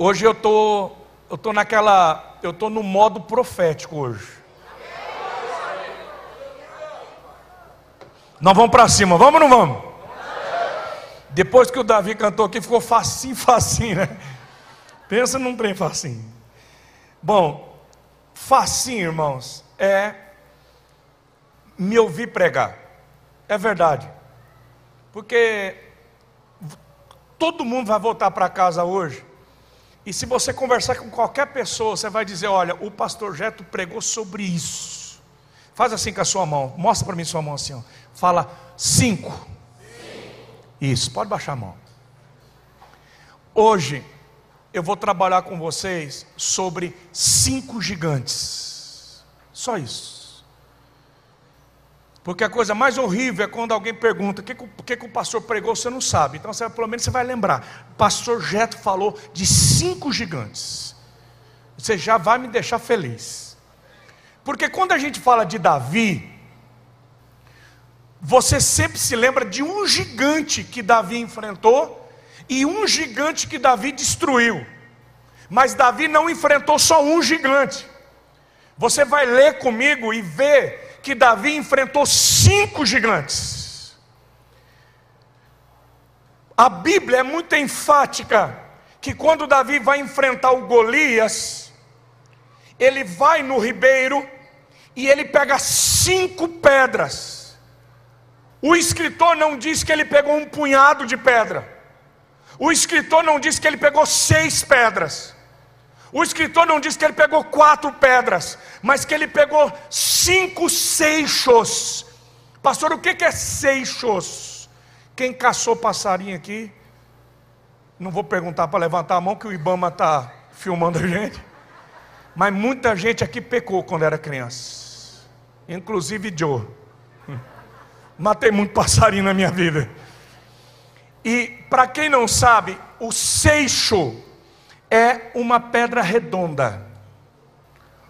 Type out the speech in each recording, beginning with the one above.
Hoje eu tô, eu tô naquela, eu tô no modo profético hoje. Nós vamos para cima, vamos ou não vamos? Depois que o Davi cantou aqui, ficou facinho, facinho, né? Pensa num trem facinho. Bom, facinho, irmãos, é me ouvir pregar. É verdade. Porque todo mundo vai voltar para casa hoje. E se você conversar com qualquer pessoa, você vai dizer: Olha, o pastor Jeto pregou sobre isso. Faz assim com a sua mão, mostra para mim sua mão assim. Ó. Fala cinco. Isso, pode baixar a mão. Hoje eu vou trabalhar com vocês sobre cinco gigantes. Só isso. Porque a coisa mais horrível é quando alguém pergunta: o que, que, que o pastor pregou? Você não sabe. Então, você, pelo menos você vai lembrar. Pastor Jeto falou de cinco gigantes. Você já vai me deixar feliz. Porque quando a gente fala de Davi, você sempre se lembra de um gigante que Davi enfrentou e um gigante que Davi destruiu. Mas Davi não enfrentou só um gigante. Você vai ler comigo e ver que Davi enfrentou cinco gigantes. A Bíblia é muito enfática que quando Davi vai enfrentar o Golias, ele vai no ribeiro e ele pega cinco pedras o escritor não diz que ele pegou um punhado de pedra. O escritor não diz que ele pegou seis pedras. O escritor não diz que ele pegou quatro pedras, mas que ele pegou cinco seixos. Pastor, o que é seixos? Quem caçou passarinho aqui? Não vou perguntar para levantar a mão, que o Ibama está filmando a gente. Mas muita gente aqui pecou quando era criança, inclusive Joe. Matei muito passarinho na minha vida. E para quem não sabe, o seixo é uma pedra redonda.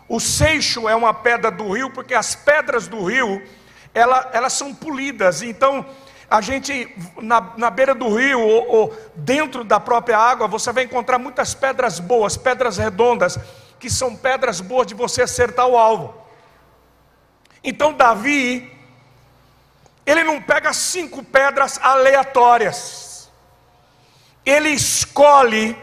O seixo é uma pedra do rio, porque as pedras do rio, ela, elas são polidas. Então, a gente, na, na beira do rio, ou, ou dentro da própria água, você vai encontrar muitas pedras boas, pedras redondas, que são pedras boas de você acertar o alvo. Então, Davi, ele não pega cinco pedras aleatórias. Ele escolhe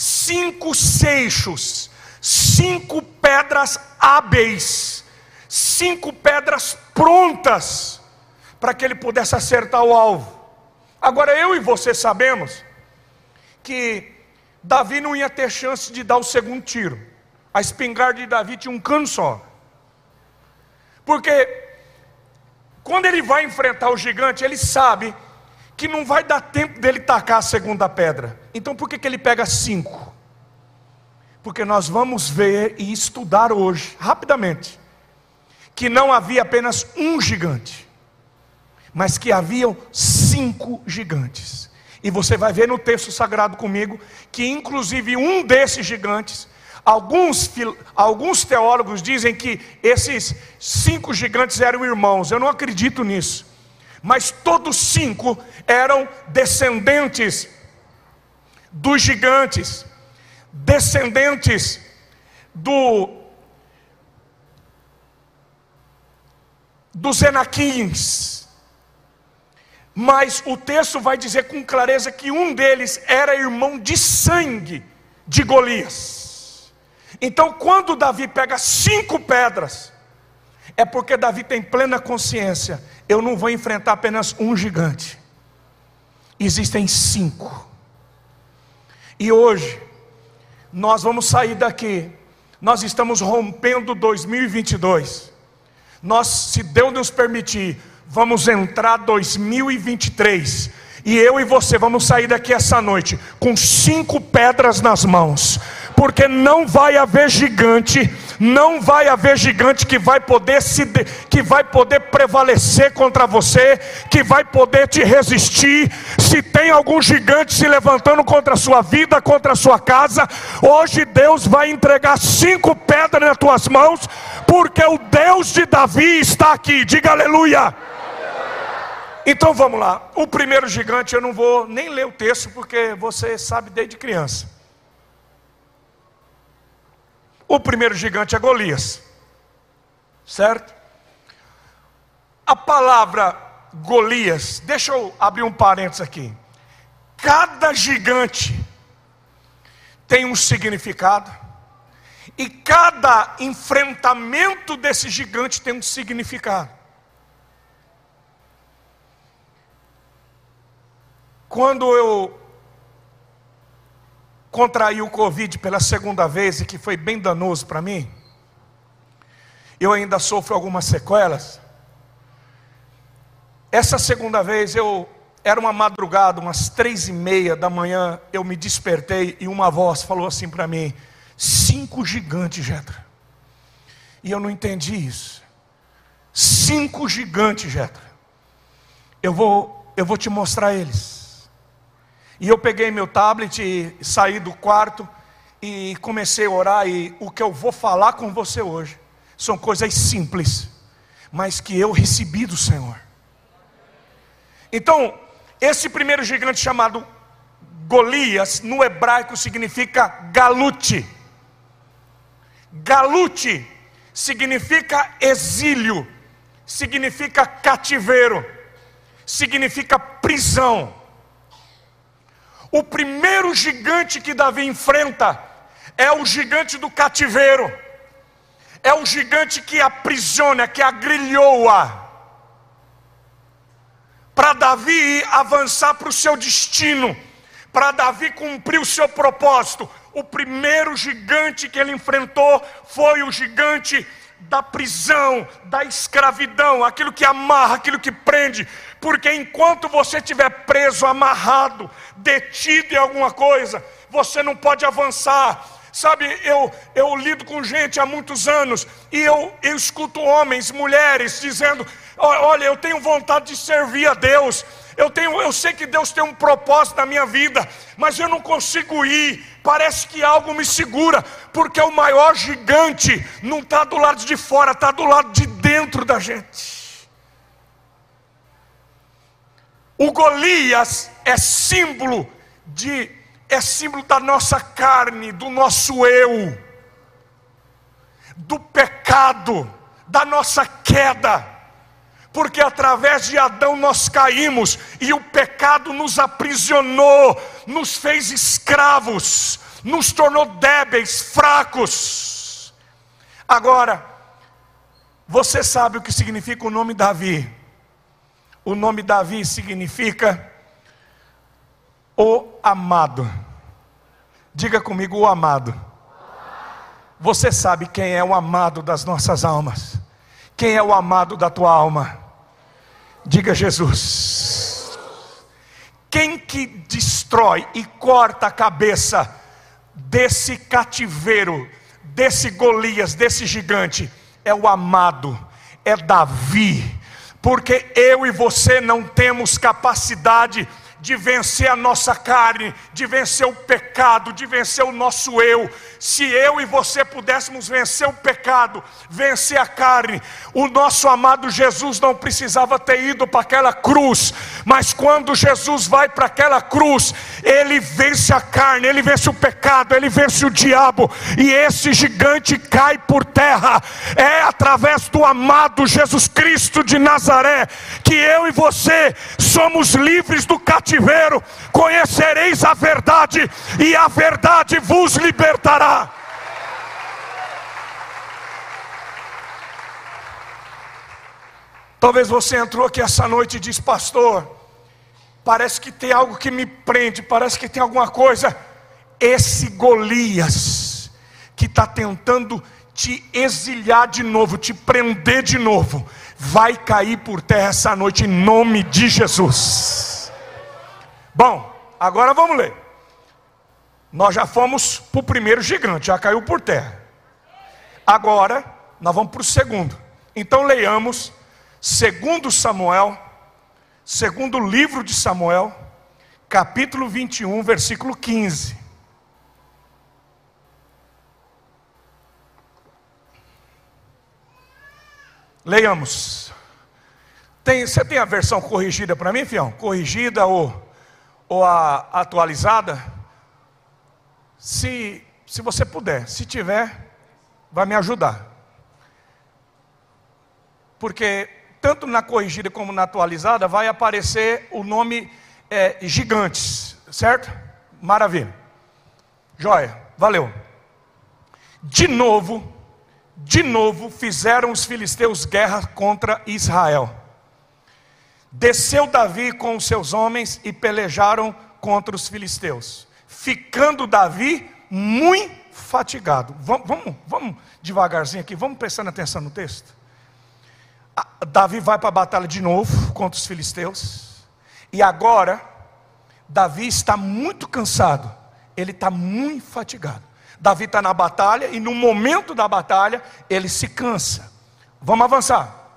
cinco seixos, cinco pedras hábeis, cinco pedras prontas para que ele pudesse acertar o alvo. Agora eu e você sabemos que Davi não ia ter chance de dar o segundo tiro. A espingarda de Davi tinha um cano só. Porque quando ele vai enfrentar o gigante, ele sabe que não vai dar tempo dele tacar a segunda pedra. Então por que, que ele pega cinco? Porque nós vamos ver e estudar hoje, rapidamente, que não havia apenas um gigante, mas que haviam cinco gigantes. E você vai ver no texto sagrado comigo que, inclusive, um desses gigantes Alguns, alguns teólogos dizem que esses cinco gigantes eram irmãos. Eu não acredito nisso. Mas todos cinco eram descendentes dos gigantes, descendentes do dos Enaquins. Mas o texto vai dizer com clareza que um deles era irmão de sangue de Golias. Então, quando Davi pega cinco pedras, é porque Davi tem plena consciência: eu não vou enfrentar apenas um gigante, existem cinco. E hoje, nós vamos sair daqui, nós estamos rompendo 2022. Nós, se Deus nos permitir, vamos entrar 2023. E eu e você vamos sair daqui essa noite com cinco pedras nas mãos porque não vai haver gigante, não vai haver gigante que vai poder se que vai poder prevalecer contra você, que vai poder te resistir. Se tem algum gigante se levantando contra a sua vida, contra a sua casa, hoje Deus vai entregar cinco pedras nas tuas mãos, porque o Deus de Davi está aqui. Diga aleluia. Então vamos lá. O primeiro gigante eu não vou nem ler o texto porque você sabe desde criança. O primeiro gigante é Golias, certo? A palavra Golias, deixa eu abrir um parênteses aqui. Cada gigante tem um significado, e cada enfrentamento desse gigante tem um significado. Quando eu contraí o Covid pela segunda vez e que foi bem danoso para mim, eu ainda sofro algumas sequelas. Essa segunda vez eu era uma madrugada, umas três e meia da manhã, eu me despertei e uma voz falou assim para mim: cinco gigantes, Jetra. E eu não entendi isso. Cinco gigantes, Jetra. Eu vou, eu vou te mostrar eles. E eu peguei meu tablet e saí do quarto e comecei a orar. E o que eu vou falar com você hoje são coisas simples, mas que eu recebi do Senhor. Então, esse primeiro gigante chamado Golias, no hebraico significa galute. Galute significa exílio, significa cativeiro, significa prisão. O primeiro gigante que Davi enfrenta é o gigante do cativeiro, é o gigante que aprisiona, que agrilhoa para Davi avançar para o seu destino, para Davi cumprir o seu propósito. O primeiro gigante que ele enfrentou foi o gigante da prisão, da escravidão, aquilo que amarra, aquilo que prende, porque enquanto você estiver preso, amarrado, detido em alguma coisa, você não pode avançar. Sabe, eu, eu lido com gente há muitos anos e eu, eu escuto homens, mulheres dizendo: Olha, eu tenho vontade de servir a Deus. Eu, tenho, eu sei que Deus tem um propósito na minha vida, mas eu não consigo ir. Parece que algo me segura, porque o maior gigante não está do lado de fora, está do lado de dentro da gente. O Golias é símbolo de é símbolo da nossa carne, do nosso eu, do pecado, da nossa queda porque através de Adão nós caímos e o pecado nos aprisionou, nos fez escravos, nos tornou débeis, fracos. Agora, você sabe o que significa o nome Davi? O nome Davi significa o amado. Diga comigo, o amado. Você sabe quem é o amado das nossas almas? Quem é o amado da tua alma? Diga Jesus. Quem que destrói e corta a cabeça desse cativeiro, desse Golias, desse gigante? É o amado, é Davi. Porque eu e você não temos capacidade de vencer a nossa carne, de vencer o pecado, de vencer o nosso eu. Se eu e você pudéssemos vencer o pecado, vencer a carne, o nosso amado Jesus não precisava ter ido para aquela cruz, mas quando Jesus vai para aquela cruz, ele vence a carne, ele vence o pecado, ele vence o diabo, e esse gigante cai por terra. É através do amado Jesus Cristo de Nazaré que eu e você somos livres do cativeiro. Conhecereis a verdade, e a verdade vos libertará. Talvez você entrou aqui essa noite e diz, pastor, parece que tem algo que me prende, parece que tem alguma coisa. Esse Golias que está tentando te exilhar de novo, te prender de novo, vai cair por terra essa noite em nome de Jesus. Bom, agora vamos ler. Nós já fomos para o primeiro gigante, já caiu por terra. Agora, nós vamos para o segundo. Então leiamos Segundo Samuel, segundo livro de Samuel, capítulo 21, versículo 15. Leiamos. Tem, você tem a versão corrigida para mim, fião? Corrigida ou, ou a atualizada? Se, se você puder, se tiver, vai me ajudar. Porque tanto na corrigida como na atualizada vai aparecer o nome é, gigantes, certo? Maravilha. Joia, valeu. De novo, de novo fizeram os filisteus guerra contra Israel. Desceu Davi com os seus homens e pelejaram contra os filisteus, ficando Davi muito fatigado. Vamos, vamos, vamos devagarzinho aqui, vamos prestando atenção no texto. Davi vai para a batalha de novo contra os filisteus, e agora Davi está muito cansado, ele está muito fatigado. Davi está na batalha e no momento da batalha ele se cansa. Vamos avançar.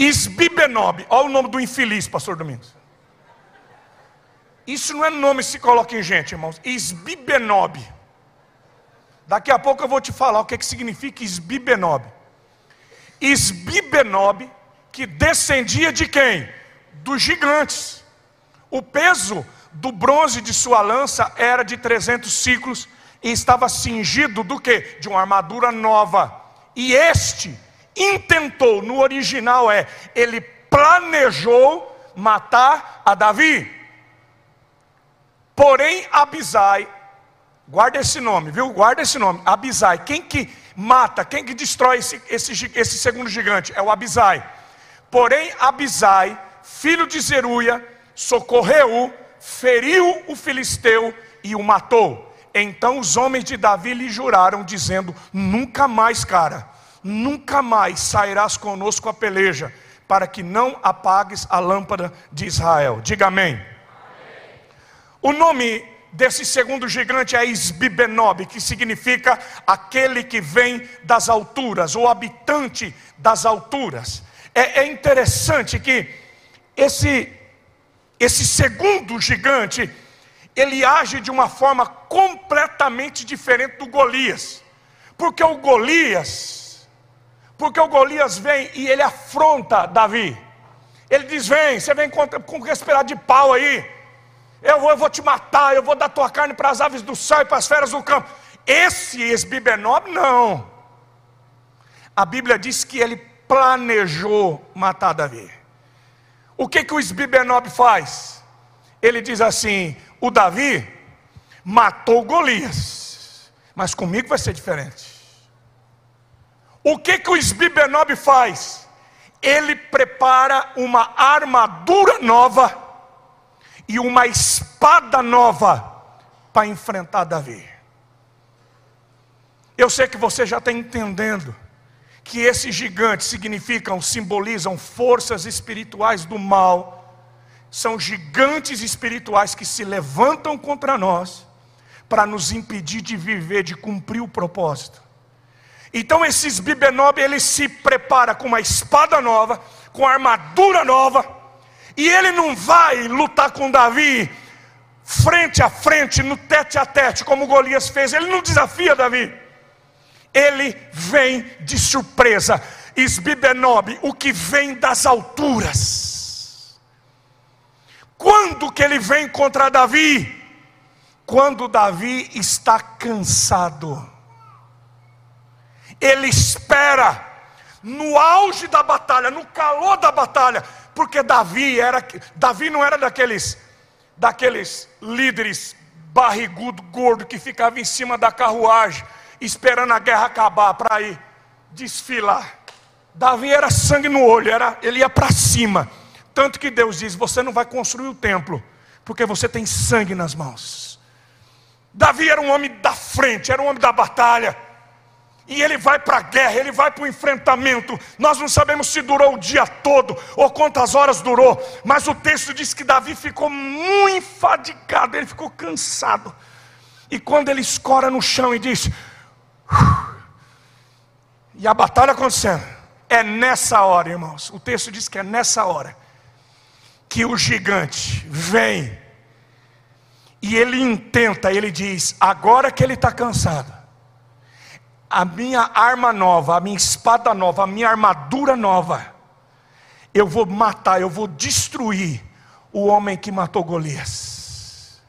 Isbibenob, olha o nome do infeliz, pastor Domingos. Isso não é nome que se coloca em gente, irmãos. Isbibenob. Daqui a pouco eu vou te falar o que, que significa Isbibenob. Isbibenob, que descendia de quem? Dos gigantes. O peso do bronze de sua lança era de 300 ciclos e estava cingido do que? De uma armadura nova. E este intentou, no original é, ele planejou matar a Davi. Porém, Abisai, guarda esse nome, viu? Guarda esse nome, Abisai. Quem que mata, quem que destrói esse, esse, esse segundo gigante? É o Abisai. Porém, Abisai, filho de Zeruia, socorreu, feriu o filisteu e o matou. Então os homens de Davi lhe juraram, dizendo: Nunca mais, cara, nunca mais sairás conosco a peleja, para que não apagues a lâmpada de Israel. Diga amém. amém. O nome desse segundo gigante é Isbibenob, que significa aquele que vem das alturas, ou habitante das alturas. É, é interessante que esse, esse segundo gigante, ele age de uma forma completamente diferente do Golias. Porque o Golias, porque o Golias vem e ele afronta Davi. Ele diz: Vem, você vem com, com respirar de pau aí. Eu vou, eu vou te matar, eu vou dar tua carne para as aves do céu e para as feras do campo. Esse Esbibenob, não. A Bíblia diz que ele planejou matar Davi. O que, que o Esbibenob faz? Ele diz assim: o Davi matou Golias, mas comigo vai ser diferente. O que que o Esbibenob faz? Ele prepara uma armadura nova e uma espada nova para enfrentar Davi. Eu sei que você já está entendendo que esses gigantes significam, simbolizam forças espirituais do mal são gigantes espirituais que se levantam contra nós para nos impedir de viver, de cumprir o propósito. Então esses Bibenob, ele se prepara com uma espada nova, com armadura nova, e ele não vai lutar com Davi frente a frente, no tete a tete, como Golias fez, ele não desafia Davi. Ele vem de surpresa. Isbibenob, o que vem das alturas quando que ele vem contra Davi? Quando Davi está cansado. Ele espera no auge da batalha, no calor da batalha, porque Davi era Davi não era daqueles daqueles líderes barrigudo, gordo que ficava em cima da carruagem esperando a guerra acabar para ir desfilar. Davi era sangue no olho, era ele ia para cima. Tanto que Deus diz: Você não vai construir o templo, porque você tem sangue nas mãos. Davi era um homem da frente, era um homem da batalha. E ele vai para a guerra, ele vai para o enfrentamento. Nós não sabemos se durou o dia todo ou quantas horas durou, mas o texto diz que Davi ficou muito enfadigado, ele ficou cansado. E quando ele escora no chão e diz: e a batalha acontecendo, é nessa hora, irmãos. O texto diz que é nessa hora que o gigante vem e ele intenta, ele diz: agora que ele está cansado, a minha arma nova, a minha espada nova, a minha armadura nova, eu vou matar, eu vou destruir o homem que matou Golias.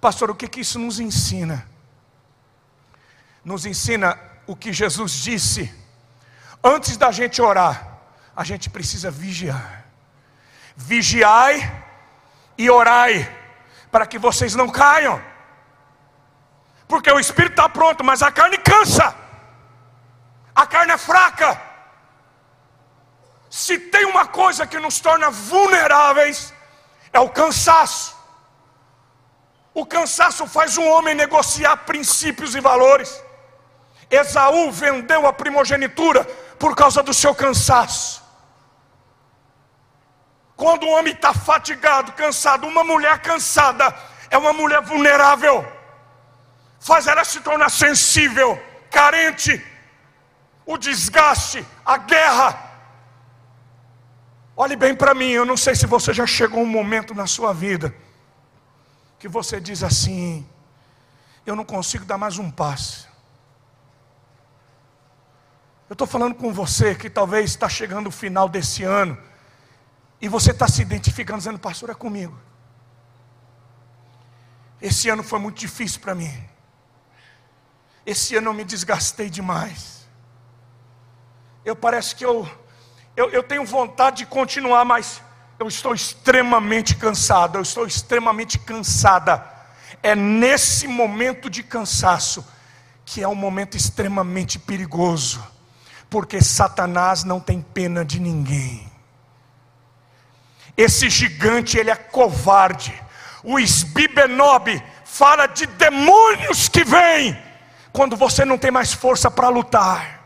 Pastor, o que, que isso nos ensina? nos ensina o que Jesus disse. Antes da gente orar, a gente precisa vigiar. Vigiai e orai, para que vocês não caiam. Porque o espírito está pronto, mas a carne cansa. A carne é fraca. Se tem uma coisa que nos torna vulneráveis, é o cansaço. O cansaço faz um homem negociar princípios e valores. Esaú vendeu a primogenitura por causa do seu cansaço. Quando um homem está fatigado, cansado, uma mulher cansada é uma mulher vulnerável, faz ela se tornar sensível, carente, o desgaste, a guerra. Olhe bem para mim, eu não sei se você já chegou um momento na sua vida que você diz assim: eu não consigo dar mais um passo. Eu estou falando com você que talvez está chegando o final desse ano e você está se identificando, dizendo, pastor, é comigo. Esse ano foi muito difícil para mim. Esse ano eu me desgastei demais. Eu parece que eu, eu, eu tenho vontade de continuar, mas eu estou extremamente cansado, eu estou extremamente cansada. É nesse momento de cansaço que é um momento extremamente perigoso, porque Satanás não tem pena de ninguém. Esse gigante, ele é covarde. O Esbibenob fala de demônios que vêm quando você não tem mais força para lutar.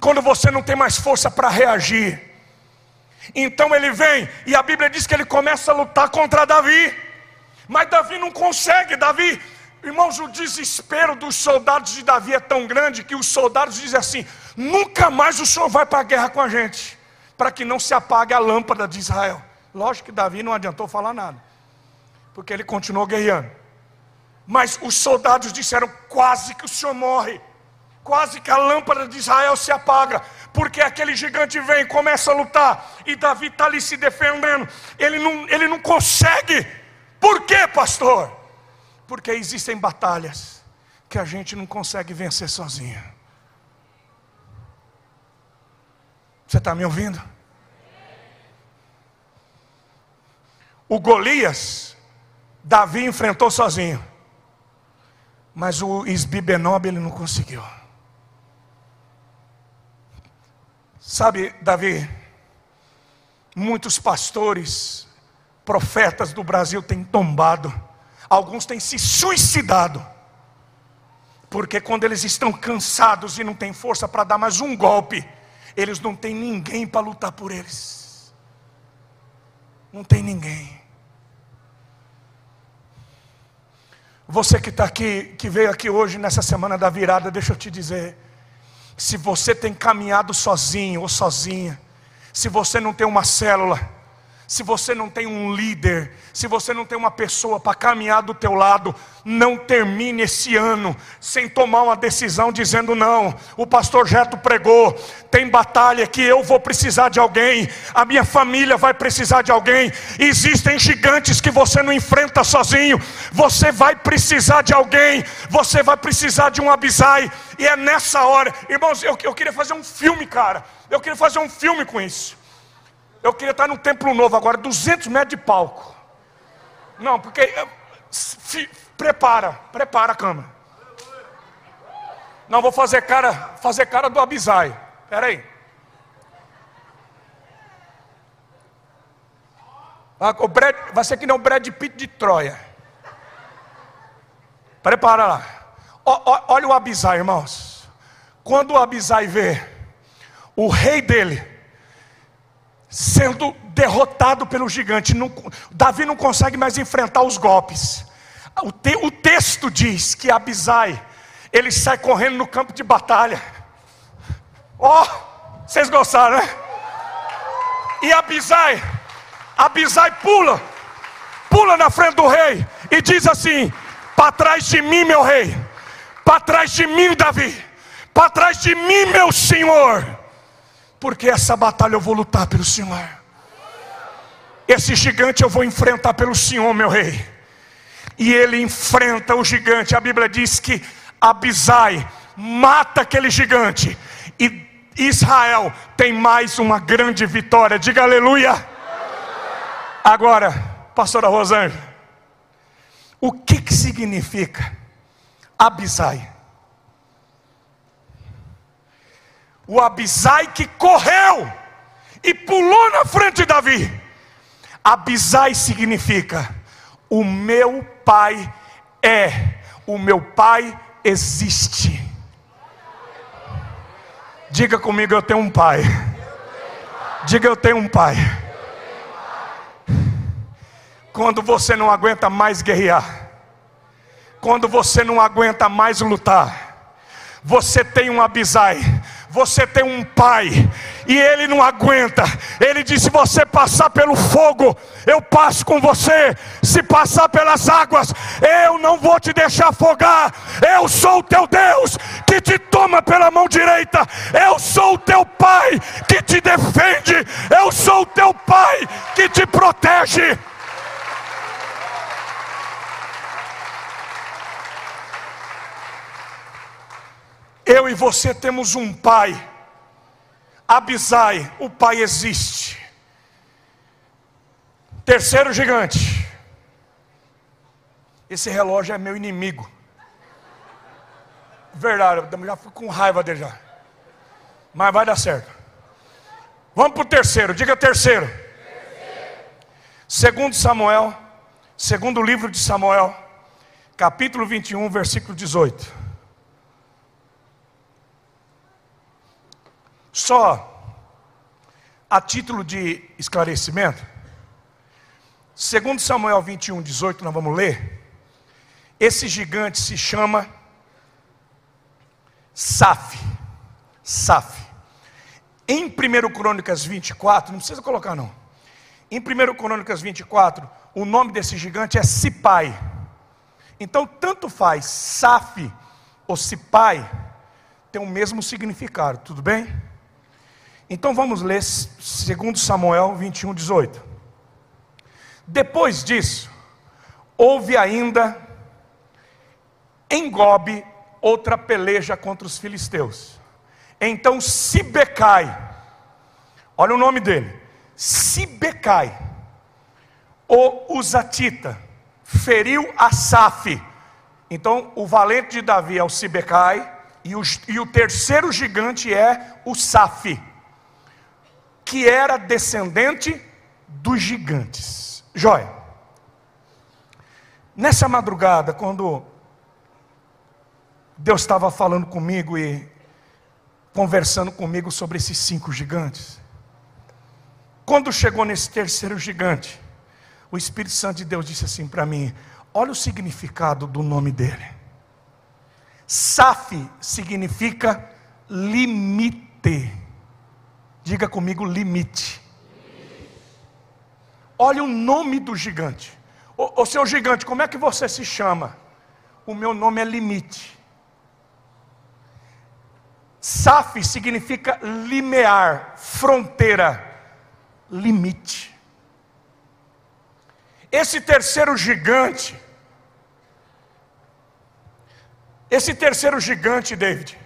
Quando você não tem mais força para reagir. Então ele vem e a Bíblia diz que ele começa a lutar contra Davi. Mas Davi não consegue, Davi Irmãos, o desespero dos soldados de Davi é tão grande que os soldados dizem assim: nunca mais o senhor vai para a guerra com a gente para que não se apague a lâmpada de Israel. Lógico que Davi não adiantou falar nada, porque ele continuou guerreando. Mas os soldados disseram: quase que o senhor morre, quase que a lâmpada de Israel se apaga, porque aquele gigante vem, começa a lutar, e Davi está ali se defendendo, ele não, ele não consegue. Por quê, pastor? Porque existem batalhas que a gente não consegue vencer sozinho. Você está me ouvindo? O Golias, Davi enfrentou sozinho. Mas o Isbibenob ele não conseguiu. Sabe, Davi, muitos pastores, profetas do Brasil têm tombado, alguns têm se suicidado, porque quando eles estão cansados e não têm força para dar mais um golpe, eles não têm ninguém para lutar por eles. Não tem ninguém. Você que está aqui, que veio aqui hoje nessa semana da virada, deixa eu te dizer. Se você tem caminhado sozinho ou sozinha, se você não tem uma célula, se você não tem um líder, se você não tem uma pessoa para caminhar do teu lado, não termine esse ano sem tomar uma decisão dizendo não. O pastor Jeto pregou, tem batalha que eu vou precisar de alguém, a minha família vai precisar de alguém. Existem gigantes que você não enfrenta sozinho. Você vai precisar de alguém, você vai precisar de um abisai. E é nessa hora, irmãos, eu, eu queria fazer um filme, cara. Eu queria fazer um filme com isso. Eu queria estar no templo novo agora, 200 metros de palco. Não, porque. Se, prepara, prepara a cama. Não, vou fazer cara, fazer cara do Abisai. Espera aí. O Brad, vai ser que nem o Brad Pitt de Troia. Prepara lá. O, o, olha o Abisai, irmãos. Quando o Abisai vê o rei dele sendo derrotado pelo gigante. Não, Davi não consegue mais enfrentar os golpes. O, te, o texto diz que Abisai, ele sai correndo no campo de batalha. Ó, oh, vocês gostaram, né? E Abisai, Abisai pula, pula na frente do rei e diz assim: Para trás de mim, meu rei, para trás de mim, Davi, para trás de mim, meu senhor porque essa batalha eu vou lutar pelo Senhor. Esse gigante eu vou enfrentar pelo Senhor, meu rei. E ele enfrenta o gigante. A Bíblia diz que Abisai mata aquele gigante e Israel tem mais uma grande vitória. Diga aleluia. Agora, pastora Rosângela, o que que significa Abisai? O Abisai que correu e pulou na frente de Davi. Abisai significa: o meu pai é, o meu pai existe. Diga comigo, eu tenho um pai. Diga, eu tenho um pai. Quando você não aguenta mais guerrear, quando você não aguenta mais lutar, você tem um abisai, você tem um pai, e ele não aguenta. Ele disse: Se você passar pelo fogo, eu passo com você. Se passar pelas águas, eu não vou te deixar afogar. Eu sou o teu Deus que te toma pela mão direita. Eu sou o teu pai que te defende. Eu sou o teu pai que te protege. Eu e você temos um pai. Abisai, o pai existe. Terceiro gigante. Esse relógio é meu inimigo. Verdade, eu já fui com raiva dele já. Mas vai dar certo. Vamos para o terceiro, diga terceiro. terceiro. Segundo Samuel, segundo livro de Samuel, capítulo 21, versículo 18. Só a título de esclarecimento, segundo Samuel 21, 18, nós vamos ler. Esse gigante se chama Saf. Saf. Em 1 Crônicas 24, não precisa colocar não. Em 1 Crônicas 24, o nome desse gigante é Sipai. Então, tanto faz Saf ou Sipai, tem o mesmo significado, tudo bem? Então vamos ler 2 Samuel 21, 18. Depois disso, houve ainda em Gobe outra peleja contra os filisteus. Então Sibecai, olha o nome dele, Sibecai, o Uzatita, feriu Asaf. Então o valente de Davi é o Sibecai, e o, e o terceiro gigante é o Safi que era descendente dos gigantes. Joia. Nessa madrugada, quando Deus estava falando comigo e conversando comigo sobre esses cinco gigantes, quando chegou nesse terceiro gigante, o Espírito Santo de Deus disse assim para mim: Olha o significado do nome dele. Saf significa limite. Diga comigo limite. Olha o nome do gigante. O, seu gigante, como é que você se chama? O meu nome é limite. Saf significa limiar, fronteira, limite. Esse terceiro gigante, esse terceiro gigante, David,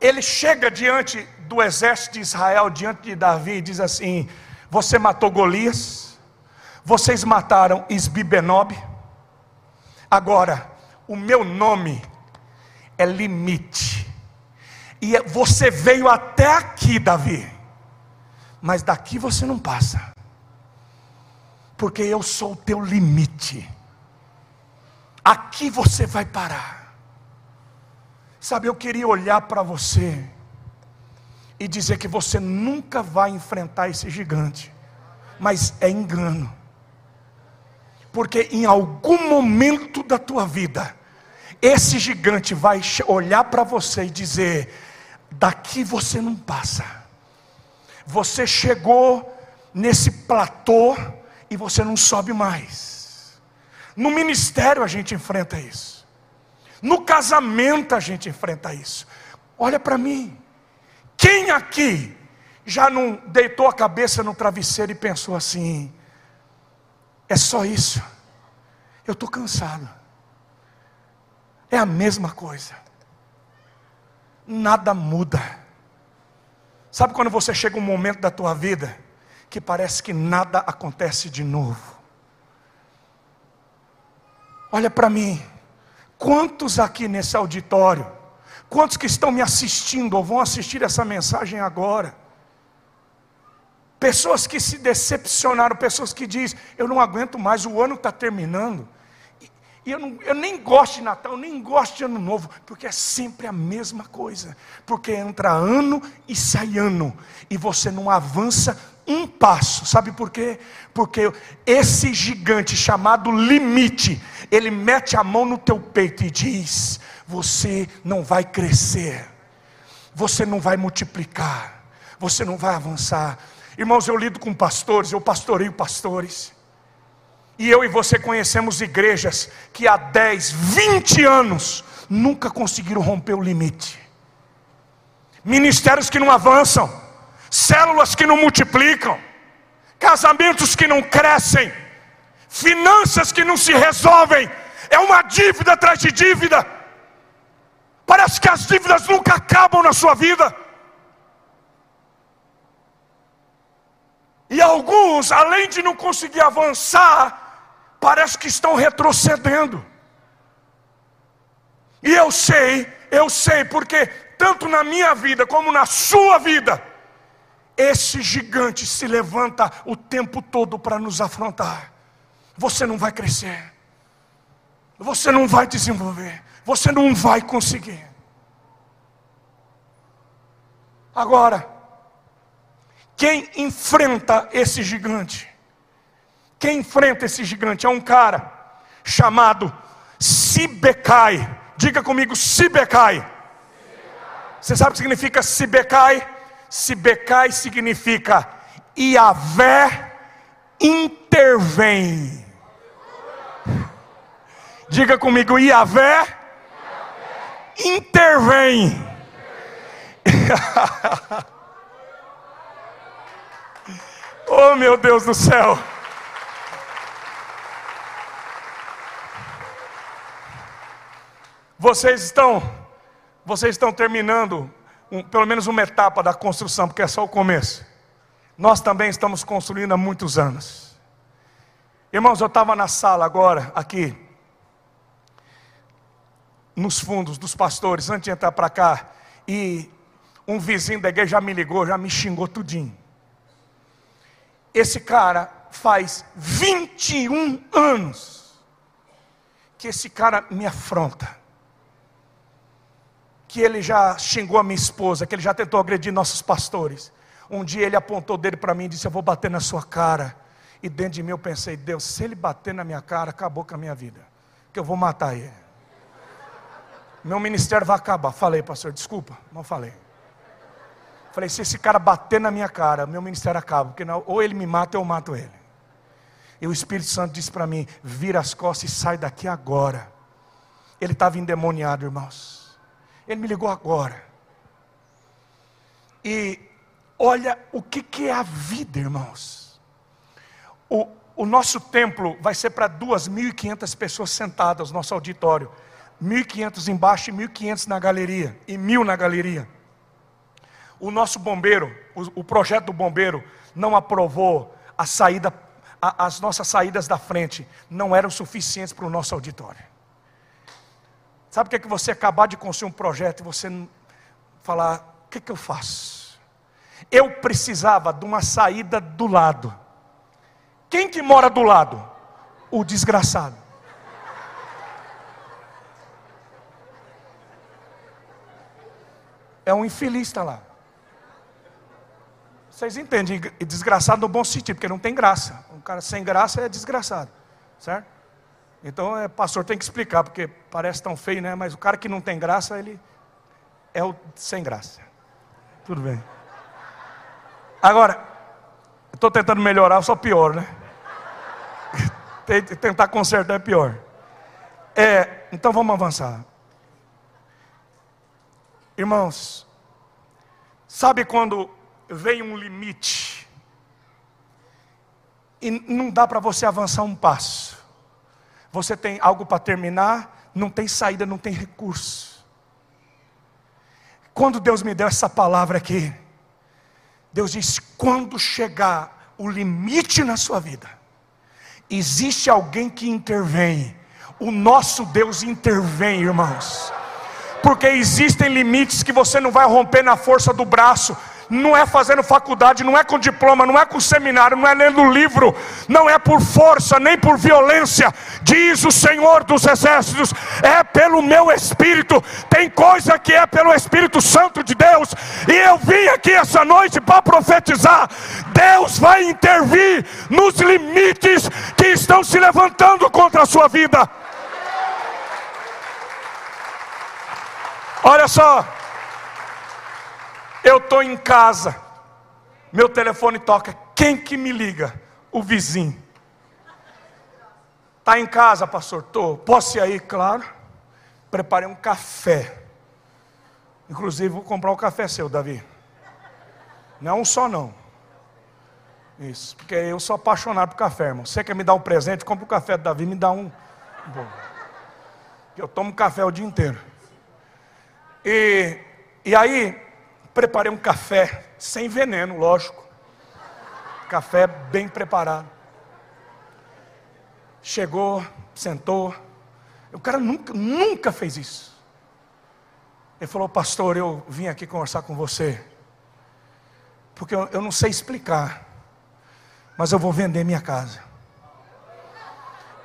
ele chega diante do exército de Israel, diante de Davi, e diz assim: Você matou Golias, vocês mataram Isbibenob, agora o meu nome é limite, e é, você veio até aqui, Davi, mas daqui você não passa, porque eu sou o teu limite, aqui você vai parar. Sabe, eu queria olhar para você e dizer que você nunca vai enfrentar esse gigante, mas é engano, porque em algum momento da tua vida, esse gigante vai olhar para você e dizer: daqui você não passa, você chegou nesse platô e você não sobe mais. No ministério a gente enfrenta isso. No casamento a gente enfrenta isso. Olha para mim. Quem aqui já não deitou a cabeça no travesseiro e pensou assim: é só isso? Eu estou cansado. é a mesma coisa. Nada muda. Sabe quando você chega um momento da tua vida que parece que nada acontece de novo? Olha para mim. Quantos aqui nesse auditório, quantos que estão me assistindo ou vão assistir essa mensagem agora? Pessoas que se decepcionaram, pessoas que dizem: Eu não aguento mais, o ano está terminando. E eu, não, eu, nem gosto de Natal, nem gosto de Ano Novo, porque é sempre a mesma coisa. Porque entra ano e sai ano, e você não avança um passo. Sabe por quê? Porque esse gigante chamado limite, ele mete a mão no teu peito e diz: Você não vai crescer, você não vai multiplicar, você não vai avançar. Irmãos, eu lido com pastores, eu pastoreio pastores. E eu e você conhecemos igrejas que há 10, 20 anos nunca conseguiram romper o limite. Ministérios que não avançam, células que não multiplicam, casamentos que não crescem, finanças que não se resolvem, é uma dívida atrás de dívida. Parece que as dívidas nunca acabam na sua vida. E alguns, além de não conseguir avançar, parece que estão retrocedendo. E eu sei, eu sei, porque tanto na minha vida como na sua vida, esse gigante se levanta o tempo todo para nos afrontar. Você não vai crescer, você não vai desenvolver, você não vai conseguir. Agora, quem enfrenta esse gigante? Quem enfrenta esse gigante é um cara chamado Sibecai. Diga comigo, Sibecai. Você sabe o que significa Sibecai? Sibecai significa Iavé intervém. Diga comigo, Iavé intervém. Oh, meu Deus do céu. Vocês estão, vocês estão terminando um, pelo menos uma etapa da construção, porque é só o começo. Nós também estamos construindo há muitos anos. Irmãos, eu estava na sala agora, aqui, nos fundos dos pastores, antes de entrar para cá, e um vizinho da igreja já me ligou, já me xingou tudinho. Esse cara faz 21 anos que esse cara me afronta. Que ele já xingou a minha esposa, que ele já tentou agredir nossos pastores. Um dia ele apontou dele para mim e disse: Eu vou bater na sua cara. E dentro de mim eu pensei: Deus, se ele bater na minha cara, acabou com a minha vida. Que eu vou matar ele. Meu ministério vai acabar. Falei, pastor, desculpa, não falei. Falei, se esse cara bater na minha cara, meu ministério acaba, porque não, ou ele me mata ou eu mato ele. E o Espírito Santo disse para mim: vira as costas e sai daqui agora. Ele estava endemoniado, irmãos. Ele me ligou agora. E olha o que, que é a vida, irmãos. O, o nosso templo vai ser para 2.500 pessoas sentadas, nosso auditório. 1.500 embaixo e 1.500 na galeria. E mil na galeria o nosso bombeiro, o, o projeto do bombeiro, não aprovou a saída, a, as nossas saídas da frente não eram suficientes para o nosso auditório. Sabe o que é que você acabar de construir um projeto e você falar, o que, é que eu faço? Eu precisava de uma saída do lado. Quem que mora do lado? O desgraçado. É um infeliz está lá. Vocês entendem, desgraçado no bom sentido, porque não tem graça. Um cara sem graça é desgraçado, certo? Então, é, pastor tem que explicar, porque parece tão feio, né? Mas o cara que não tem graça, ele é o sem graça. Tudo bem. Agora, estou tentando melhorar, só pior, né? Tentar consertar é pior. É, então vamos avançar. Irmãos, sabe quando vem um limite e não dá para você avançar um passo. Você tem algo para terminar, não tem saída, não tem recurso. Quando Deus me deu essa palavra aqui, Deus disse: quando chegar o limite na sua vida, existe alguém que intervém. O nosso Deus intervém, irmãos. Porque existem limites que você não vai romper na força do braço, não é fazendo faculdade, não é com diploma, não é com seminário, não é lendo livro, não é por força, nem por violência, diz o Senhor dos Exércitos, é pelo meu Espírito. Tem coisa que é pelo Espírito Santo de Deus, e eu vim aqui essa noite para profetizar: Deus vai intervir nos limites que estão se levantando contra a sua vida. Olha só, eu estou em casa, meu telefone toca. Quem que me liga? O vizinho. Está em casa, pastor? Estou. Posso ir aí? Claro. Preparei um café. Inclusive, vou comprar um café seu, Davi. Não é um só, não. Isso, porque eu sou apaixonado por café, irmão. Você quer me dar um presente? Compre o um café do Davi, me dá um. Bom, eu tomo café o dia inteiro. E, e aí, Preparei um café, sem veneno, lógico. Café bem preparado. Chegou, sentou. O cara nunca, nunca fez isso. Ele falou, pastor, eu vim aqui conversar com você. Porque eu, eu não sei explicar. Mas eu vou vender minha casa.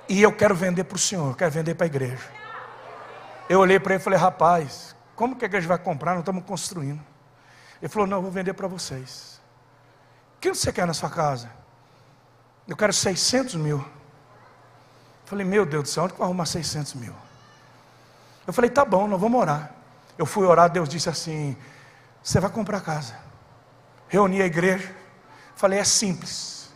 E eu quero vender para o senhor, eu quero vender para a igreja. Eu olhei para ele e falei, rapaz, como que a igreja vai comprar? Não estamos construindo. Ele falou: Não, eu vou vender para vocês. O que você quer na sua casa? Eu quero 600 mil. Eu falei: Meu Deus do céu, onde que vou arrumar 600 mil? Eu falei: Tá bom, nós vamos orar. Eu fui orar, Deus disse assim: Você vai comprar casa. Reuni a igreja. Falei: É simples.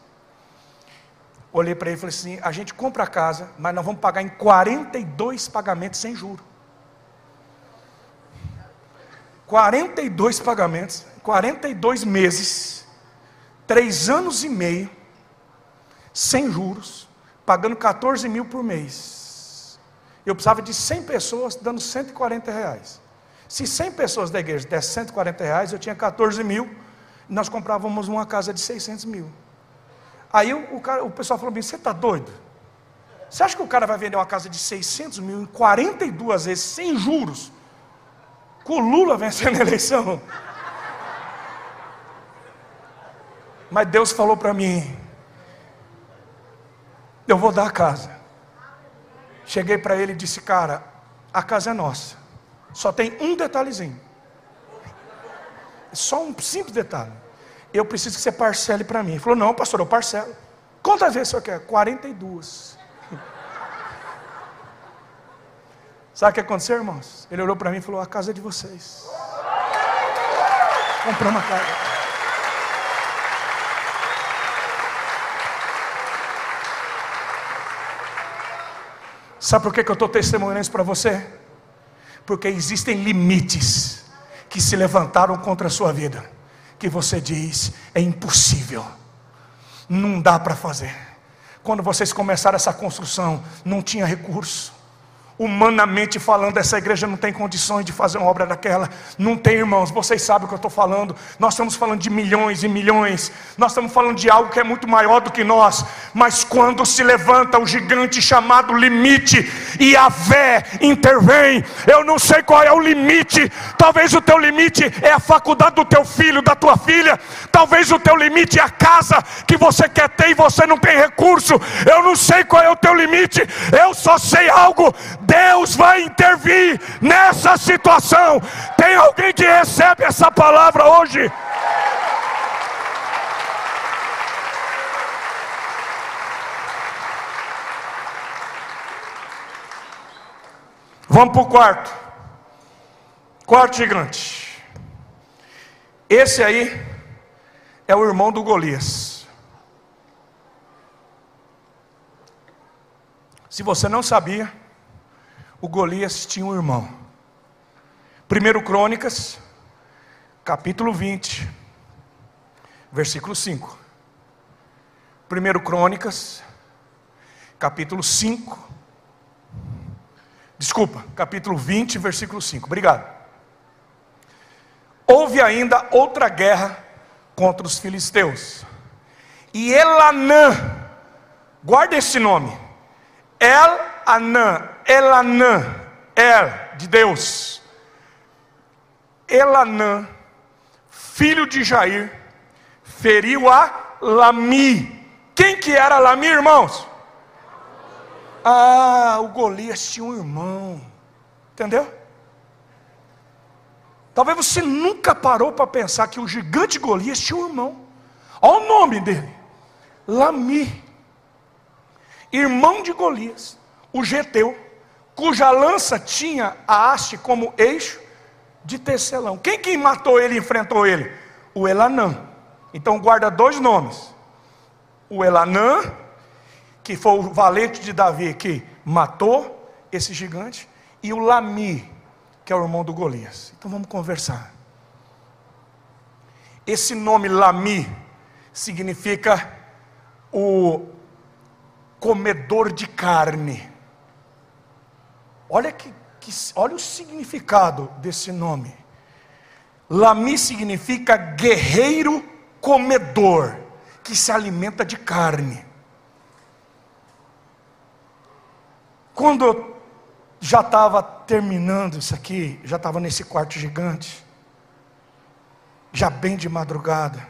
Olhei para ele e falei assim: A gente compra a casa, mas nós vamos pagar em 42 pagamentos sem juros. 42 pagamentos, 42 meses, 3 anos e meio, sem juros, pagando 14 mil por mês. Eu precisava de 100 pessoas dando 140 reais. Se 100 pessoas da igreja dessem 140 reais, eu tinha 14 mil, nós comprávamos uma casa de 600 mil. Aí o, cara, o pessoal falou: Você está doido? Você acha que o cara vai vender uma casa de 600 mil em 42 vezes, sem juros? Com o Lula vencendo a eleição. Mas Deus falou para mim: eu vou dar a casa. Cheguei para ele e disse: cara, a casa é nossa. Só tem um detalhezinho. Só um simples detalhe. Eu preciso que você parcele para mim. Ele falou: não, pastor, eu parcelo. Quantas vezes o senhor quer? 42. Sabe o que aconteceu, irmãos? Ele olhou para mim e falou: A casa é de vocês. Compramos a casa. Sabe por que eu estou testemunhando isso para você? Porque existem limites que se levantaram contra a sua vida, que você diz é impossível, não dá para fazer. Quando vocês começaram essa construção, não tinha recurso Humanamente falando, essa igreja não tem condições de fazer uma obra daquela. Não tem, irmãos, vocês sabem o que eu estou falando. Nós estamos falando de milhões e milhões. Nós estamos falando de algo que é muito maior do que nós. Mas quando se levanta o gigante chamado limite e a fé intervém, eu não sei qual é o limite. Talvez o teu limite é a faculdade do teu filho, da tua filha. Talvez o teu limite é a casa que você quer ter e você não tem recurso. Eu não sei qual é o teu limite. Eu só sei algo Deus vai intervir nessa situação. Tem alguém que recebe essa palavra hoje? Vamos para o quarto. Quarto gigante. Esse aí é o irmão do Golias. Se você não sabia, o Golias tinha um irmão. Primeiro Crônicas, capítulo 20, versículo 5. Primeiro Crônicas, capítulo 5, Desculpa, capítulo 20, versículo 5. Obrigado. Houve ainda outra guerra contra os filisteus. E Elanã, guarda esse nome. El Anã, Elanã, El de Deus. Elanã, filho de Jair, feriu a Lami. Quem que era Lami, irmãos? Ah, o Golias tinha um irmão. Entendeu? Talvez você nunca parou para pensar que o gigante Golias tinha um irmão. Olha o nome dele: Lami, irmão de Golias, o Geteu, cuja lança tinha a haste como eixo de tecelão. Quem que matou ele e enfrentou ele? O Elanã. Então guarda dois nomes: o Elanã que foi o valente de Davi que matou esse gigante, e o Lami, que é o irmão do Golias. Então vamos conversar. Esse nome Lami significa o comedor de carne. Olha que, que olha o significado desse nome. Lami significa guerreiro comedor, que se alimenta de carne. Quando eu já estava terminando isso aqui, já estava nesse quarto gigante, já bem de madrugada,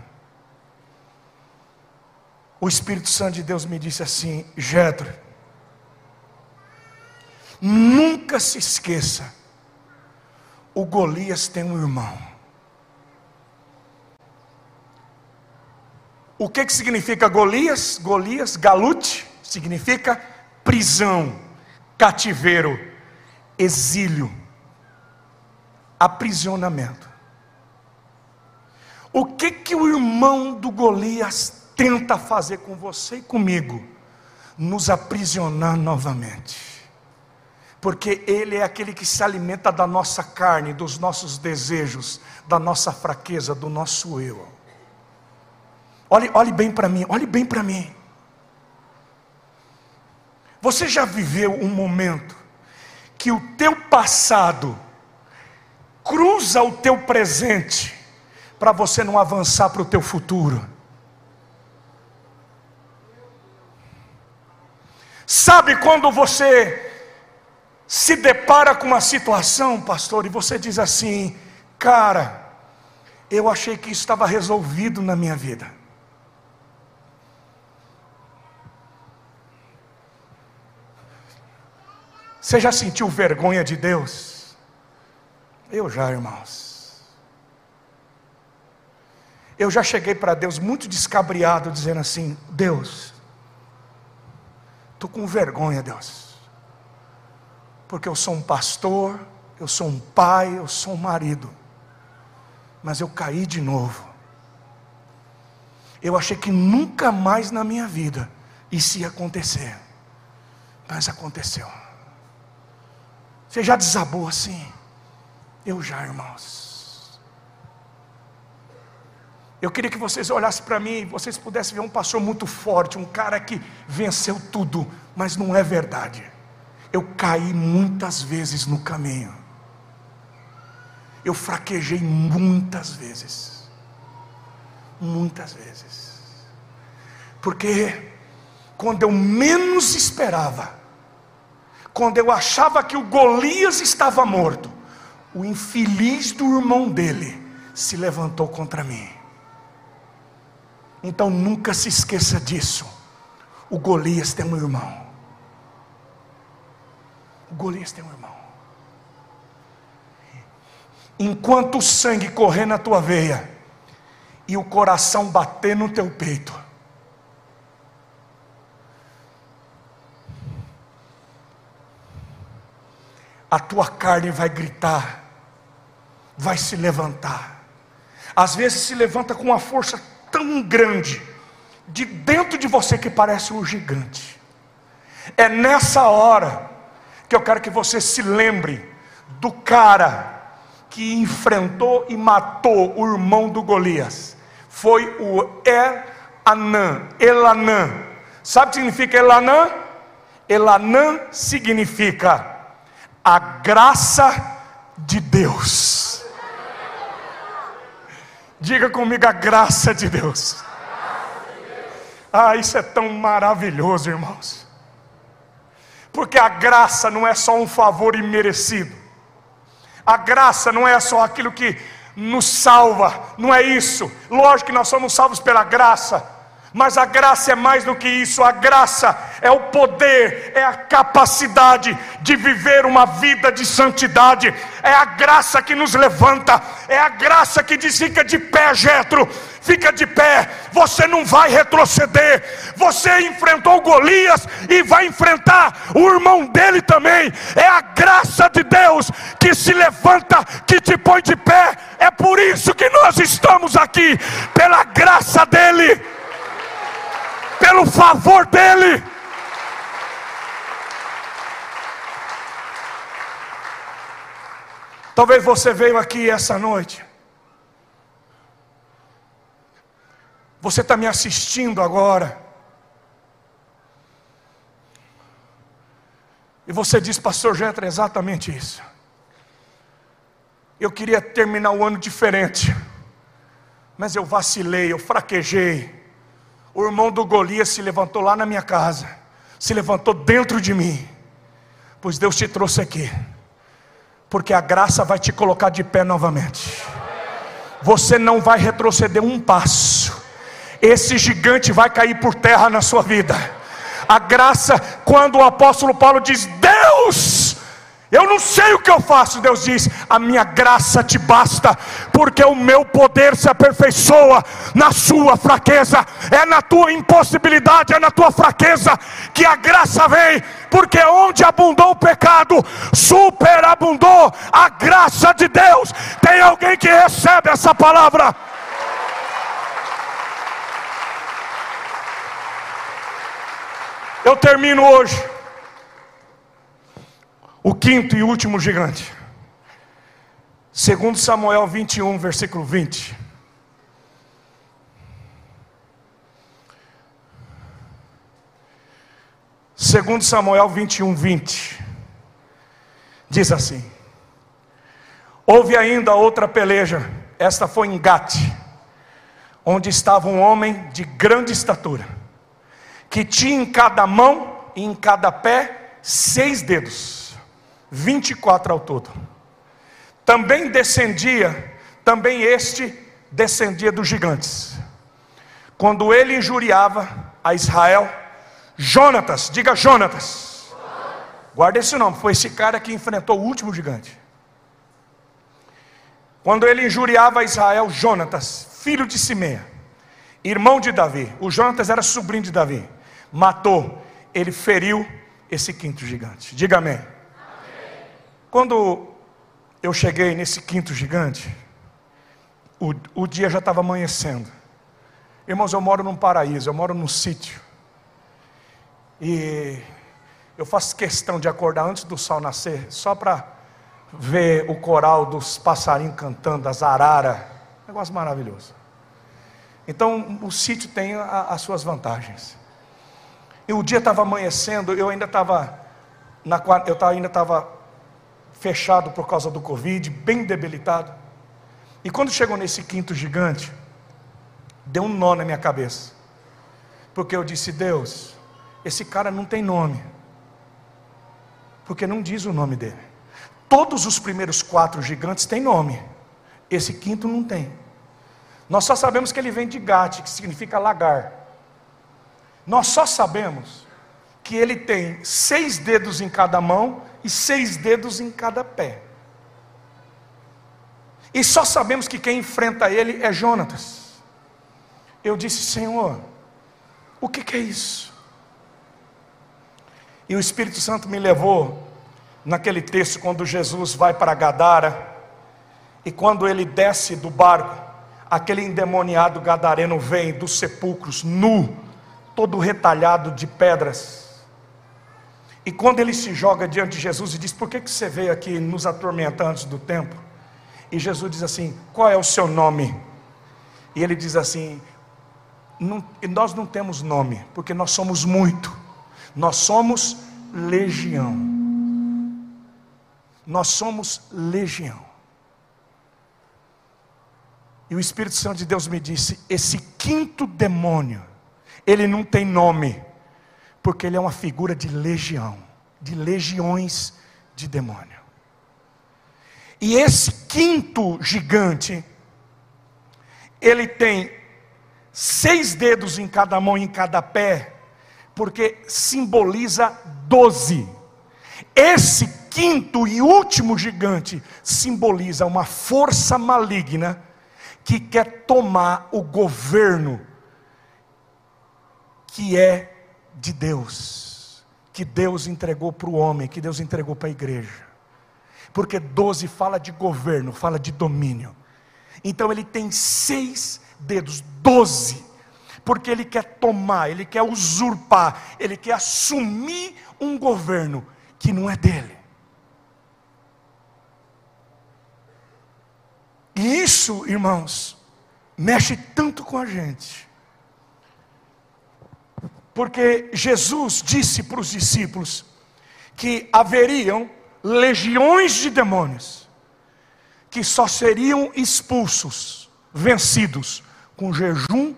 o Espírito Santo de Deus me disse assim: Jetro, nunca se esqueça, o Golias tem um irmão. O que, que significa Golias? Golias, galute, significa prisão cativeiro, exílio, aprisionamento. O que que o irmão do Golias tenta fazer com você e comigo? Nos aprisionar novamente. Porque ele é aquele que se alimenta da nossa carne, dos nossos desejos, da nossa fraqueza, do nosso eu. Olhe, olhe bem para mim, olhe bem para mim. Você já viveu um momento que o teu passado cruza o teu presente para você não avançar para o teu futuro? Sabe quando você se depara com uma situação, pastor, e você diz assim: cara, eu achei que estava resolvido na minha vida. Você já sentiu vergonha de Deus? Eu já, irmãos. Eu já cheguei para Deus muito descabriado, dizendo assim: Deus, estou com vergonha, Deus, porque eu sou um pastor, eu sou um pai, eu sou um marido, mas eu caí de novo. Eu achei que nunca mais na minha vida isso ia acontecer, mas aconteceu. Você já desabou assim? Eu já, irmãos. Eu queria que vocês olhassem para mim e vocês pudessem ver um pastor muito forte, um cara que venceu tudo, mas não é verdade. Eu caí muitas vezes no caminho. Eu fraquejei muitas vezes. Muitas vezes. Porque quando eu menos esperava, quando eu achava que o Golias estava morto, o infeliz do irmão dele se levantou contra mim. Então nunca se esqueça disso. O Golias tem um irmão. Golias tem um irmão. Enquanto o sangue correr na tua veia e o coração bater no teu peito, a tua carne vai gritar, vai se levantar. Às vezes se levanta com uma força tão grande, de dentro de você que parece um gigante. É nessa hora que eu quero que você se lembre do cara que enfrentou e matou o irmão do Golias. Foi o Elanã, Elanã. Sabe o que significa Elanã? Elanã significa a graça de Deus. Diga comigo a graça de Deus. Ah, isso é tão maravilhoso, irmãos. Porque a graça não é só um favor imerecido. A graça não é só aquilo que nos salva, não é isso. Lógico que nós somos salvos pela graça, mas a graça é mais do que isso. A graça é o poder, é a capacidade de viver uma vida de santidade. É a graça que nos levanta, é a graça que diz: fica de pé, Jetro, fica de pé. Você não vai retroceder. Você enfrentou Golias e vai enfrentar o irmão dele também. É a graça de Deus que se levanta, que te põe de pé. É por isso que nós estamos aqui, pela graça dele pelo favor dEle. Talvez você veio aqui essa noite. Você está me assistindo agora. E você diz, Pastor Jetra, é exatamente isso. Eu queria terminar o ano diferente, mas eu vacilei, eu fraquejei. O irmão do Golias se levantou lá na minha casa, se levantou dentro de mim, pois Deus te trouxe aqui, porque a graça vai te colocar de pé novamente. Você não vai retroceder um passo, esse gigante vai cair por terra na sua vida. A graça, quando o apóstolo Paulo diz: Deus eu não sei o que eu faço, Deus diz: a minha graça te basta, porque o meu poder se aperfeiçoa na sua fraqueza, é na tua impossibilidade, é na tua fraqueza que a graça vem, porque onde abundou o pecado, superabundou a graça de Deus. Tem alguém que recebe essa palavra? Eu termino hoje o quinto e último gigante. Segundo Samuel 21, versículo 20. Segundo Samuel 21, 20. Diz assim: Houve ainda outra peleja, esta foi em Gate, onde estava um homem de grande estatura, que tinha em cada mão e em cada pé seis dedos 24 ao todo. Também descendia, também este descendia dos gigantes. Quando ele injuriava a Israel, Jonatas, diga Jonatas. Guarda esse nome, foi esse cara que enfrentou o último gigante. Quando ele injuriava a Israel, Jonatas, filho de Simeia, irmão de Davi, o Jonatas era sobrinho de Davi, matou, ele feriu esse quinto gigante. Diga amém. Quando eu cheguei nesse quinto gigante, o, o dia já estava amanhecendo. Irmãos, eu moro num paraíso, eu moro num sítio. E eu faço questão de acordar antes do sol nascer, só para ver o coral dos passarinhos cantando, as araras. Negócio maravilhoso. Então, o sítio tem as suas vantagens. E o dia estava amanhecendo, eu ainda estava, eu ainda estava fechado por causa do Covid, bem debilitado. E quando chegou nesse quinto gigante, deu um nó na minha cabeça. Porque eu disse: Deus, esse cara não tem nome. Porque não diz o nome dele. Todos os primeiros quatro gigantes têm nome. Esse quinto não tem. Nós só sabemos que ele vem de Gate, que significa lagar. Nós só sabemos que ele tem seis dedos em cada mão e seis dedos em cada pé. E só sabemos que quem enfrenta ele é Jonatas. Eu disse, Senhor, o que, que é isso? E o Espírito Santo me levou naquele texto quando Jesus vai para Gadara e quando ele desce do barco, aquele endemoniado gadareno vem dos sepulcros nu, todo retalhado de pedras e quando ele se joga diante de Jesus e diz: Por que, que você veio aqui nos atormentar antes do tempo? E Jesus diz assim: Qual é o seu nome? E ele diz assim: não, Nós não temos nome, porque nós somos muito, nós somos legião. Nós somos legião. E o Espírito Santo de Deus me disse: esse quinto demônio, ele não tem nome, porque ele é uma figura de legião, de legiões de demônio. E esse quinto gigante, ele tem seis dedos em cada mão e em cada pé, porque simboliza doze. Esse quinto e último gigante simboliza uma força maligna que quer tomar o governo que é de Deus, que Deus entregou para o homem, que Deus entregou para a igreja. Porque 12 fala de governo, fala de domínio. Então ele tem seis dedos, doze, porque ele quer tomar, ele quer usurpar, ele quer assumir um governo que não é dele. E isso, irmãos, mexe tanto com a gente. Porque Jesus disse para os discípulos que haveriam legiões de demônios que só seriam expulsos, vencidos com jejum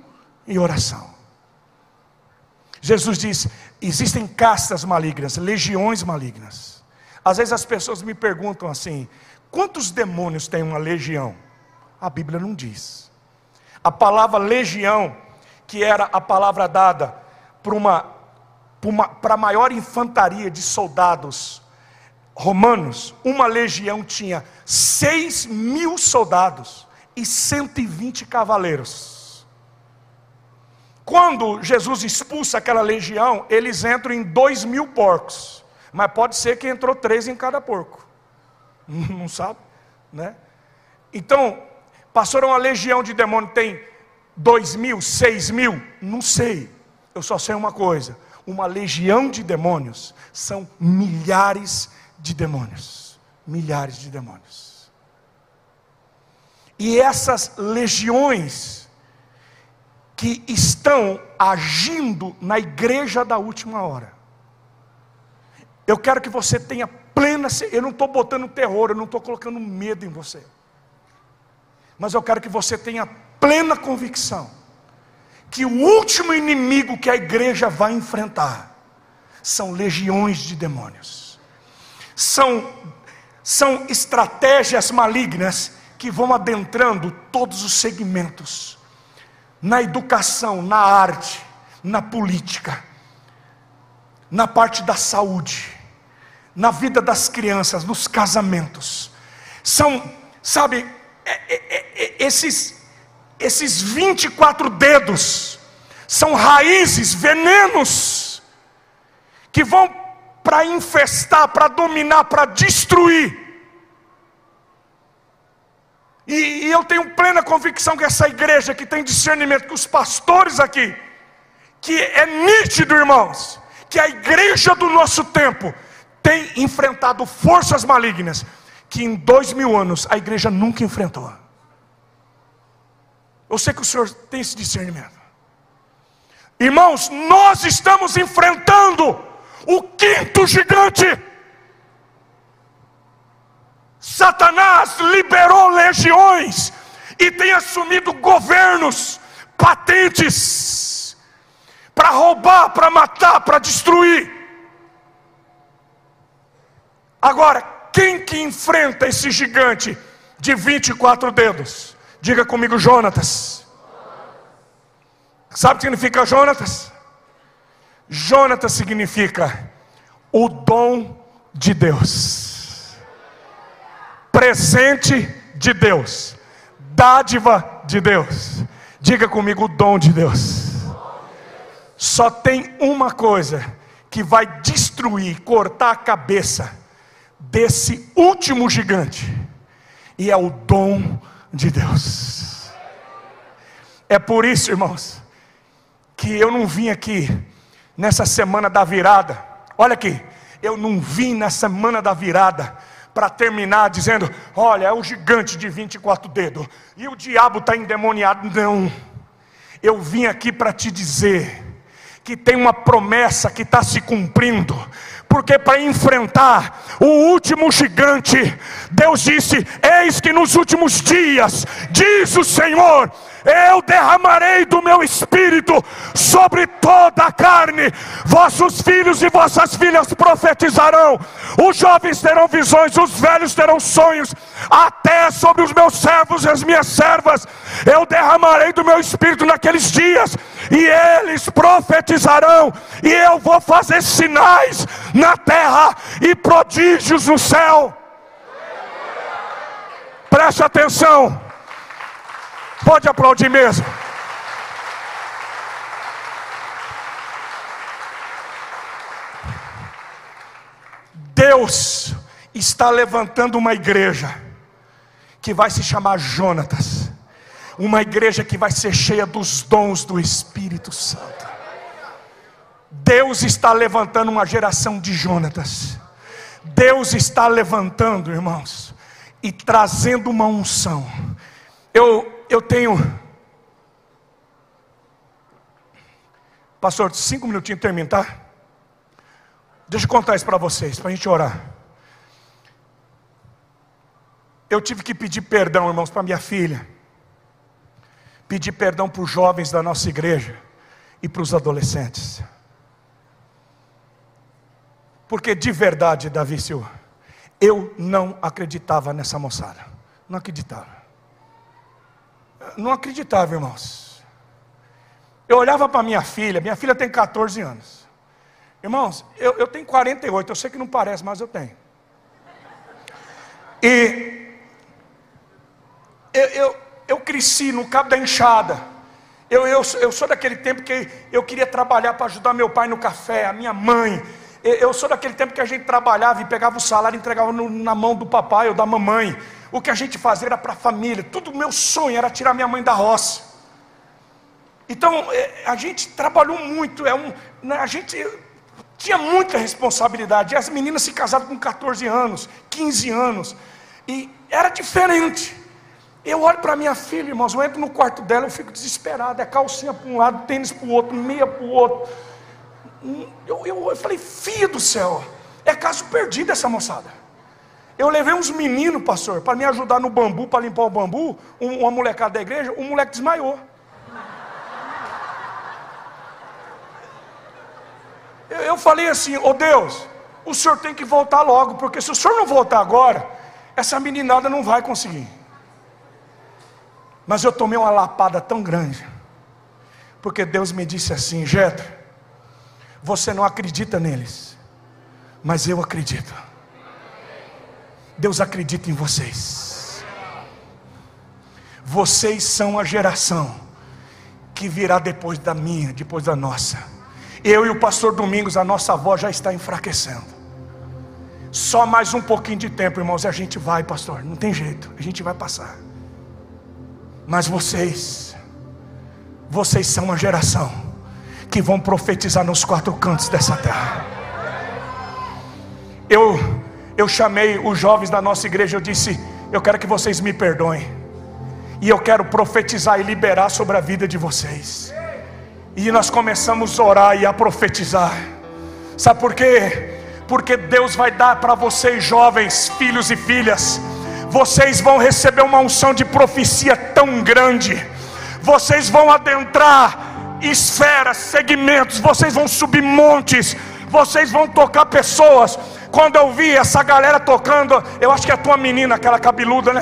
e oração. Jesus disse: existem castas malignas, legiões malignas. Às vezes as pessoas me perguntam assim: quantos demônios tem uma legião? A Bíblia não diz. A palavra legião, que era a palavra dada para uma, para a maior infantaria de soldados romanos, uma legião tinha seis mil soldados e 120 cavaleiros. Quando Jesus expulsa aquela legião, eles entram em dois mil porcos, mas pode ser que entrou três em cada porco, não sabe, né? Então, Pastor, uma legião de demônios tem dois mil, seis mil? Não sei. Eu só sei uma coisa: uma legião de demônios são milhares de demônios. Milhares de demônios. E essas legiões que estão agindo na igreja da última hora. Eu quero que você tenha plena. Eu não estou botando terror, eu não estou colocando medo em você. Mas eu quero que você tenha plena convicção que o último inimigo que a igreja vai enfrentar são legiões de demônios. São são estratégias malignas que vão adentrando todos os segmentos na educação, na arte, na política, na parte da saúde, na vida das crianças, nos casamentos. São, sabe, é, é, é, esses, esses 24 dedos são raízes, venenos, que vão para infestar, para dominar, para destruir. E, e, eu tenho plena convicção que essa igreja que tem discernimento, que os pastores aqui, que é nítido, irmãos, que a igreja do nosso tempo tem enfrentado forças malignas que em dois mil anos a igreja nunca enfrentou. Eu sei que o Senhor tem esse discernimento. Irmãos, nós estamos enfrentando o quinto gigante. Satanás liberou legiões e tem assumido governos, patentes, para roubar, para matar, para destruir. Agora, quem que enfrenta esse gigante de 24 dedos? Diga comigo, Jonatas. Sabe o que significa Jonatas? Jonatas significa o dom de Deus, presente de Deus, dádiva de Deus. Diga comigo o dom de Deus. Só tem uma coisa que vai destruir, cortar a cabeça desse último gigante, e é o dom de Deus. É por isso, irmãos, que eu não vim aqui nessa semana da virada. Olha aqui, eu não vim na semana da virada para terminar dizendo: olha, é o gigante de 24 dedos e o diabo está endemoniado. Não, eu vim aqui para te dizer que tem uma promessa que está se cumprindo, porque para enfrentar o último gigante, Deus disse: Eis que nos últimos dias, diz o Senhor, eu derramarei do meu espírito sobre toda a carne. Vossos filhos e vossas filhas profetizarão, os jovens terão visões, os velhos terão sonhos, até sobre os meus servos e as minhas servas. Eu derramarei do meu espírito naqueles dias, e eles profetizarão, e eu vou fazer sinais na terra e prodígios no céu. Preste atenção. Pode aplaudir mesmo. Deus está levantando uma igreja que vai se chamar Jonatas, uma igreja que vai ser cheia dos dons do Espírito Santo. Deus está levantando uma geração de Jonatas. Deus está levantando, irmãos, e trazendo uma unção. Eu eu tenho. Pastor, cinco minutinhos termino, tá? Deixa eu contar isso para vocês, para a gente orar. Eu tive que pedir perdão, irmãos, para minha filha. Pedir perdão para os jovens da nossa igreja e para os adolescentes. Porque de verdade, Davi Silva, eu não acreditava nessa moçada. Não acreditava não acreditava, irmãos. Eu olhava para minha filha, minha filha tem 14 anos. Irmãos, eu, eu tenho 48, eu sei que não parece, mas eu tenho. E eu, eu, eu cresci no cabo da enxada. Eu, eu, eu sou daquele tempo que eu queria trabalhar para ajudar meu pai no café, a minha mãe. Eu sou daquele tempo que a gente trabalhava e pegava o salário e entregava no, na mão do papai ou da mamãe o que a gente fazia era para a família, tudo meu sonho era tirar minha mãe da roça. Então é, a gente trabalhou muito, é um, né, a gente tinha muita responsabilidade. As meninas se casaram com 14 anos, 15 anos, e era diferente. Eu olho para minha filha, irmãos, eu entro no quarto dela, eu fico desesperado. É calcinha para um lado, tênis para o outro, meia para o outro. Eu, eu, eu falei, filha do céu, é caso perdido essa moçada. Eu levei uns meninos, pastor, para me ajudar no bambu, para limpar o bambu, uma molecada da igreja, o moleque desmaiou. Eu, eu falei assim, ô oh Deus, o senhor tem que voltar logo, porque se o senhor não voltar agora, essa meninada não vai conseguir. Mas eu tomei uma lapada tão grande, porque Deus me disse assim, Jetro, você não acredita neles, mas eu acredito. Deus acredita em vocês. Vocês são a geração que virá depois da minha, depois da nossa. Eu e o pastor Domingos, a nossa voz já está enfraquecendo. Só mais um pouquinho de tempo, irmãos, e a gente vai, pastor. Não tem jeito, a gente vai passar. Mas vocês, vocês são uma geração que vão profetizar nos quatro cantos dessa terra. Eu eu chamei os jovens da nossa igreja, eu disse: Eu quero que vocês me perdoem, e eu quero profetizar e liberar sobre a vida de vocês. E nós começamos a orar e a profetizar, sabe por quê? Porque Deus vai dar para vocês, jovens, filhos e filhas, vocês vão receber uma unção de profecia tão grande, vocês vão adentrar esferas, segmentos, vocês vão subir montes, vocês vão tocar pessoas quando eu vi essa galera tocando, eu acho que é a tua menina, aquela cabeluda, né?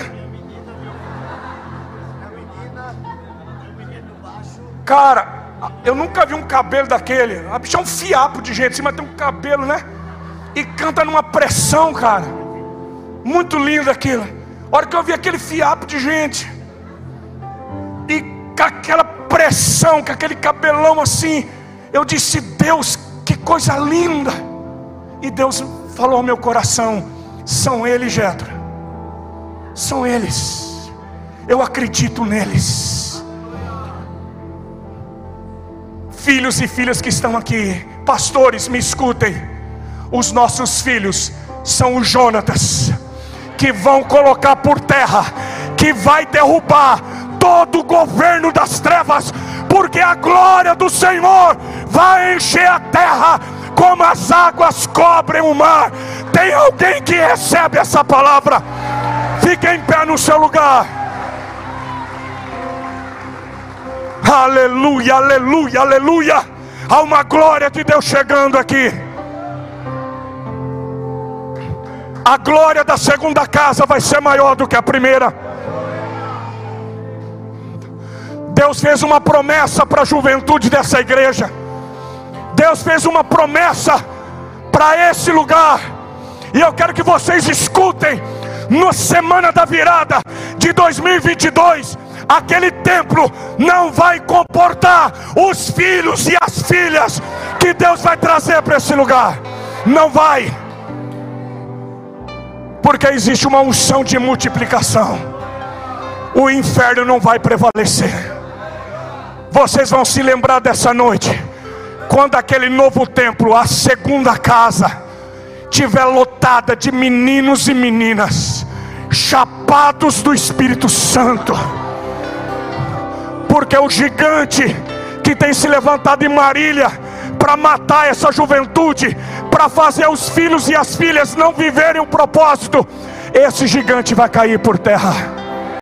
Cara, eu nunca vi um cabelo daquele. A bicha é um fiapo de gente, mas tem um cabelo, né? E canta numa pressão, cara. Muito lindo aquilo. A hora que eu vi aquele fiapo de gente. E com aquela pressão, com aquele cabelão assim. Eu disse, Deus, que coisa linda. E Deus falou ao meu coração: são eles, Jetro, são eles, eu acredito neles. Filhos e filhas que estão aqui, pastores, me escutem. Os nossos filhos são os Jonatas, que vão colocar por terra, que vai derrubar todo o governo das trevas, porque a glória do Senhor vai encher a terra como as águas cobrem o mar. Tem alguém que recebe essa palavra? Fique em pé no seu lugar. Aleluia, aleluia, aleluia. Há uma glória de Deus chegando aqui. A glória da segunda casa vai ser maior do que a primeira. Deus fez uma promessa para a juventude dessa igreja. Deus fez uma promessa para esse lugar. E eu quero que vocês escutem na semana da virada de 2022 aquele templo não vai comportar os filhos e as filhas que Deus vai trazer para esse lugar. Não vai, porque existe uma unção de multiplicação. O inferno não vai prevalecer. Vocês vão se lembrar dessa noite, quando aquele novo templo, a segunda casa, tiver lotada de meninos e meninas, chapados do Espírito Santo porque o gigante que tem se levantado em Marília para matar essa juventude, para fazer os filhos e as filhas não viverem o propósito, esse gigante vai cair por terra.